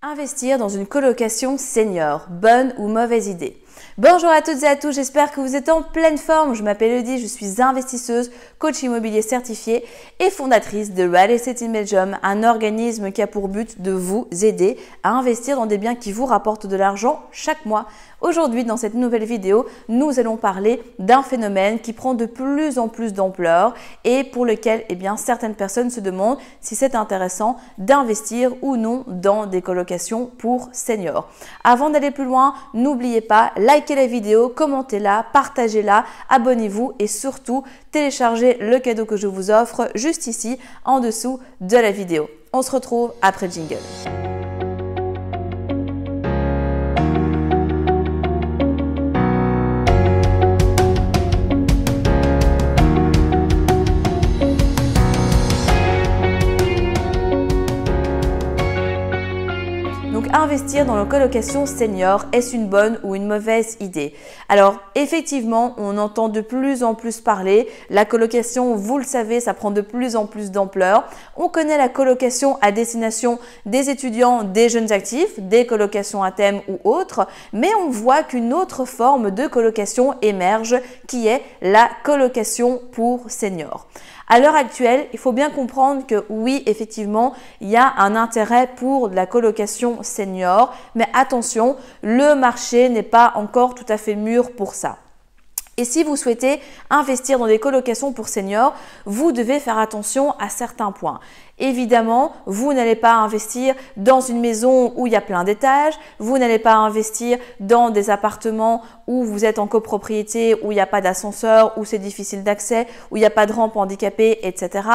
Investir dans une colocation senior, bonne ou mauvaise idée? Bonjour à toutes et à tous, j'espère que vous êtes en pleine forme. Je m'appelle Eudie, je suis investisseuse, coach immobilier certifié et fondatrice de Real Estate in Belgium, un organisme qui a pour but de vous aider à investir dans des biens qui vous rapportent de l'argent chaque mois. Aujourd'hui, dans cette nouvelle vidéo, nous allons parler d'un phénomène qui prend de plus en plus d'ampleur et pour lequel eh certaines personnes se demandent si c'est intéressant d'investir ou non dans des colocations pour seniors. Avant d'aller plus loin, n'oubliez pas, likez la vidéo, commentez-la, partagez-la, abonnez-vous et surtout téléchargez le cadeau que je vous offre juste ici en dessous de la vidéo. On se retrouve après jingle. Dans la colocation senior, est-ce une bonne ou une mauvaise idée? Alors, effectivement, on entend de plus en plus parler. La colocation, vous le savez, ça prend de plus en plus d'ampleur. On connaît la colocation à destination des étudiants, des jeunes actifs, des colocations à thème ou autres, mais on voit qu'une autre forme de colocation émerge qui est la colocation pour seniors. À l'heure actuelle, il faut bien comprendre que oui, effectivement, il y a un intérêt pour la colocation senior, mais attention, le marché n'est pas encore tout à fait mûr pour ça. Et si vous souhaitez investir dans des colocations pour seniors, vous devez faire attention à certains points. Évidemment, vous n'allez pas investir dans une maison où il y a plein d'étages, vous n'allez pas investir dans des appartements où vous êtes en copropriété, où il n'y a pas d'ascenseur, où c'est difficile d'accès, où il n'y a pas de rampe handicapée, etc.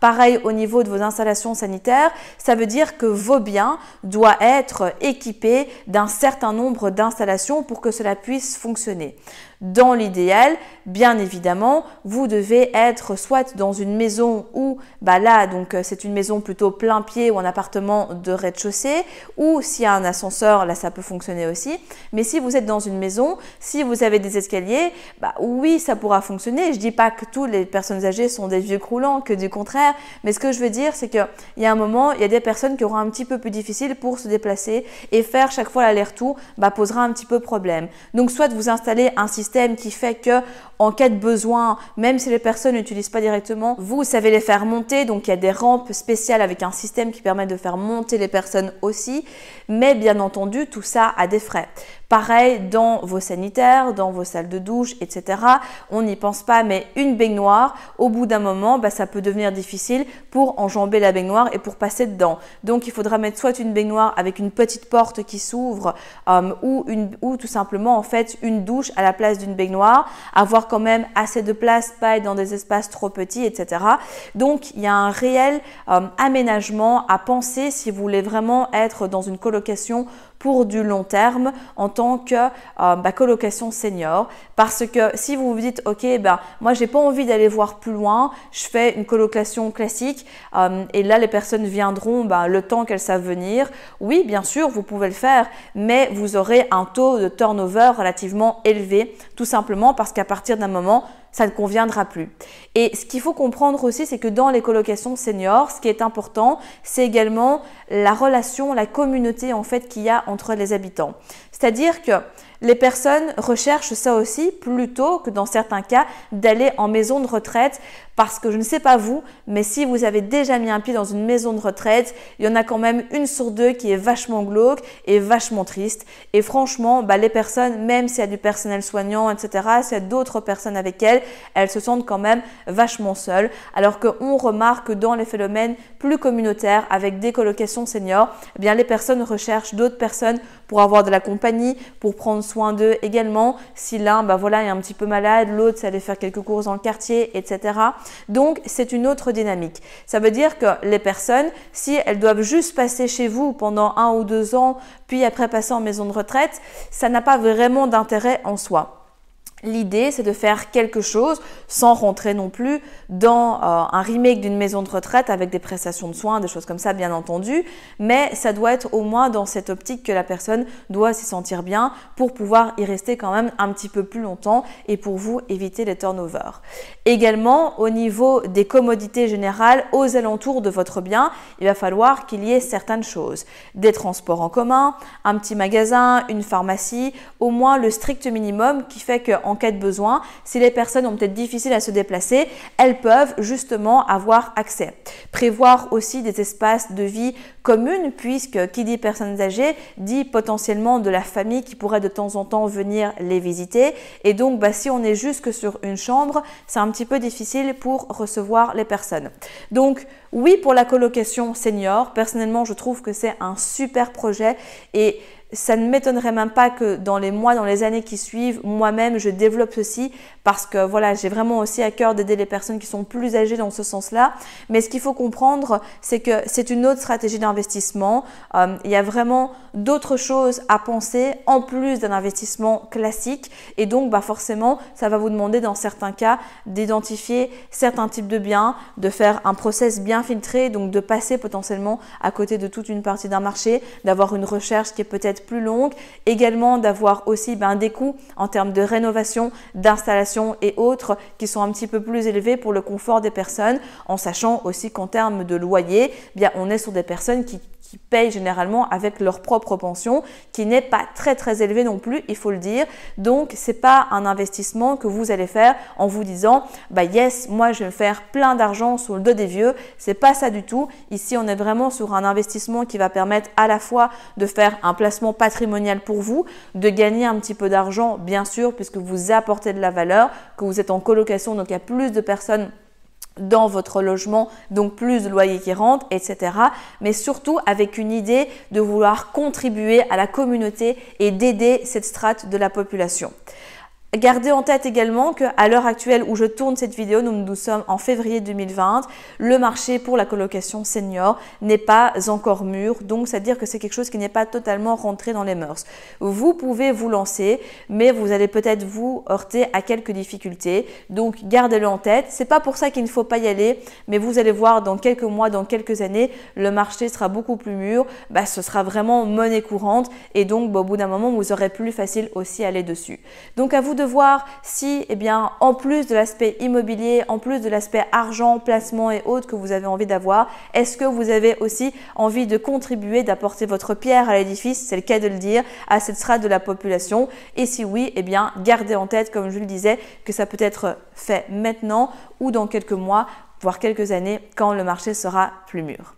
Pareil au niveau de vos installations sanitaires, ça veut dire que vos biens doivent être équipés d'un certain nombre d'installations pour que cela puisse fonctionner. Dans l'idéal, bien évidemment, vous devez être soit dans une maison où, bah là, donc c'est une une maison plutôt plein pied ou un appartement de rez-de-chaussée, ou s'il y a un ascenseur, là ça peut fonctionner aussi. Mais si vous êtes dans une maison, si vous avez des escaliers, bah oui, ça pourra fonctionner. Je dis pas que toutes les personnes âgées sont des vieux croulants, que du contraire. Mais ce que je veux dire, c'est qu'il y a un moment, il y a des personnes qui auront un petit peu plus difficile pour se déplacer et faire chaque fois l'aller-retour bah, posera un petit peu problème. Donc soit vous installez un système qui fait que en cas de besoin, même si les personnes n'utilisent pas directement, vous savez les faire monter. Donc il y a des rampes spécial avec un système qui permet de faire monter les personnes aussi. Mais bien entendu, tout ça a des frais. Pareil dans vos sanitaires, dans vos salles de douche, etc. On n'y pense pas, mais une baignoire, au bout d'un moment, bah, ça peut devenir difficile pour enjamber la baignoire et pour passer dedans. Donc il faudra mettre soit une baignoire avec une petite porte qui s'ouvre euh, ou, tout simplement en fait une douche à la place d'une baignoire, avoir quand même assez de place, pas être dans des espaces trop petits, etc. Donc il y a un réel euh, aménagement à penser si vous voulez vraiment être dans une colocation pour du long terme en tant que euh, bah, colocation senior. Parce que si vous vous dites, ok, ben, moi j'ai pas envie d'aller voir plus loin, je fais une colocation classique euh, et là les personnes viendront ben, le temps qu'elles savent venir. Oui, bien sûr, vous pouvez le faire, mais vous aurez un taux de turnover relativement élevé, tout simplement parce qu'à partir d'un moment, ça ne conviendra plus. Et ce qu'il faut comprendre aussi, c'est que dans les colocations seniors, ce qui est important, c'est également la relation, la communauté en fait qu'il y a entre les habitants. C'est-à-dire que les personnes recherchent ça aussi plutôt que dans certains cas d'aller en maison de retraite parce que je ne sais pas vous, mais si vous avez déjà mis un pied dans une maison de retraite, il y en a quand même une sur deux qui est vachement glauque et vachement triste. Et franchement, bah, les personnes, même s'il y a du personnel soignant, etc., s'il y a d'autres personnes avec elles, elles se sentent quand même vachement seules. Alors qu'on remarque dans les phénomènes plus communautaires avec des colocations seniors, eh bien les personnes recherchent d'autres personnes pour avoir de la compagnie, pour prendre soin d'eux également. Si l'un, bah voilà, est un petit peu malade, l'autre, c'est aller faire quelques courses dans le quartier, etc. Donc, c'est une autre dynamique. Ça veut dire que les personnes, si elles doivent juste passer chez vous pendant un ou deux ans, puis après passer en maison de retraite, ça n'a pas vraiment d'intérêt en soi. L'idée, c'est de faire quelque chose sans rentrer non plus dans euh, un remake d'une maison de retraite avec des prestations de soins, des choses comme ça, bien entendu, mais ça doit être au moins dans cette optique que la personne doit s'y sentir bien pour pouvoir y rester quand même un petit peu plus longtemps et pour vous éviter les turnovers. Également, au niveau des commodités générales aux alentours de votre bien, il va falloir qu'il y ait certaines choses. Des transports en commun, un petit magasin, une pharmacie, au moins le strict minimum qui fait que en cas de besoin. Si les personnes ont peut-être difficile à se déplacer, elles peuvent justement avoir accès. Prévoir aussi des espaces de vie communes, puisque qui dit personnes âgées dit potentiellement de la famille qui pourrait de temps en temps venir les visiter. Et donc, bah, si on est juste que sur une chambre, c'est un petit peu difficile pour recevoir les personnes. Donc, oui, pour la colocation senior, personnellement, je trouve que c'est un super projet et ça ne m'étonnerait même pas que dans les mois, dans les années qui suivent, moi-même, je développe ceci parce que voilà, j'ai vraiment aussi à cœur d'aider les personnes qui sont plus âgées dans ce sens-là. Mais ce qu'il faut comprendre, c'est que c'est une autre stratégie d'investissement. Euh, il y a vraiment d'autres choses à penser en plus d'un investissement classique. Et donc, bah forcément, ça va vous demander dans certains cas d'identifier certains types de biens, de faire un process bien filtré, donc de passer potentiellement à côté de toute une partie d'un marché, d'avoir une recherche qui est peut-être plus longue, également d'avoir aussi ben, des coûts en termes de rénovation, d'installation et autres qui sont un petit peu plus élevés pour le confort des personnes, en sachant aussi qu'en termes de loyer, bien on est sur des personnes qui qui payent généralement avec leur propre pension, qui n'est pas très très élevé non plus, il faut le dire. Donc c'est pas un investissement que vous allez faire en vous disant bah yes, moi je vais faire plein d'argent sur le dos des vieux. C'est pas ça du tout. Ici on est vraiment sur un investissement qui va permettre à la fois de faire un placement patrimonial pour vous, de gagner un petit peu d'argent bien sûr puisque vous apportez de la valeur, que vous êtes en colocation donc il y a plus de personnes dans votre logement, donc plus de loyers qui rentrent, etc. Mais surtout avec une idée de vouloir contribuer à la communauté et d'aider cette strate de la population. Gardez en tête également qu'à l'heure actuelle où je tourne cette vidéo, nous, sommes en février 2020, le marché pour la colocation senior n'est pas encore mûr, donc c'est-à-dire que c'est quelque chose qui n'est pas totalement rentré dans les mœurs. Vous pouvez vous lancer, mais vous allez peut-être vous heurter à quelques difficultés, donc gardez-le en tête. C'est pas pour ça qu'il ne faut pas y aller, mais vous allez voir dans quelques mois, dans quelques années, le marché sera beaucoup plus mûr, bah, ce sera vraiment monnaie courante et donc bah, au bout d'un moment, vous aurez plus facile aussi à aller dessus. Donc à vous de voir si, eh bien, en plus de l'aspect immobilier, en plus de l'aspect argent, placement et autres que vous avez envie d'avoir, est-ce que vous avez aussi envie de contribuer, d'apporter votre pierre à l'édifice, c'est le cas de le dire, à cette strate de la population Et si oui, eh bien, gardez en tête, comme je le disais, que ça peut être fait maintenant ou dans quelques mois, voire quelques années, quand le marché sera plus mûr.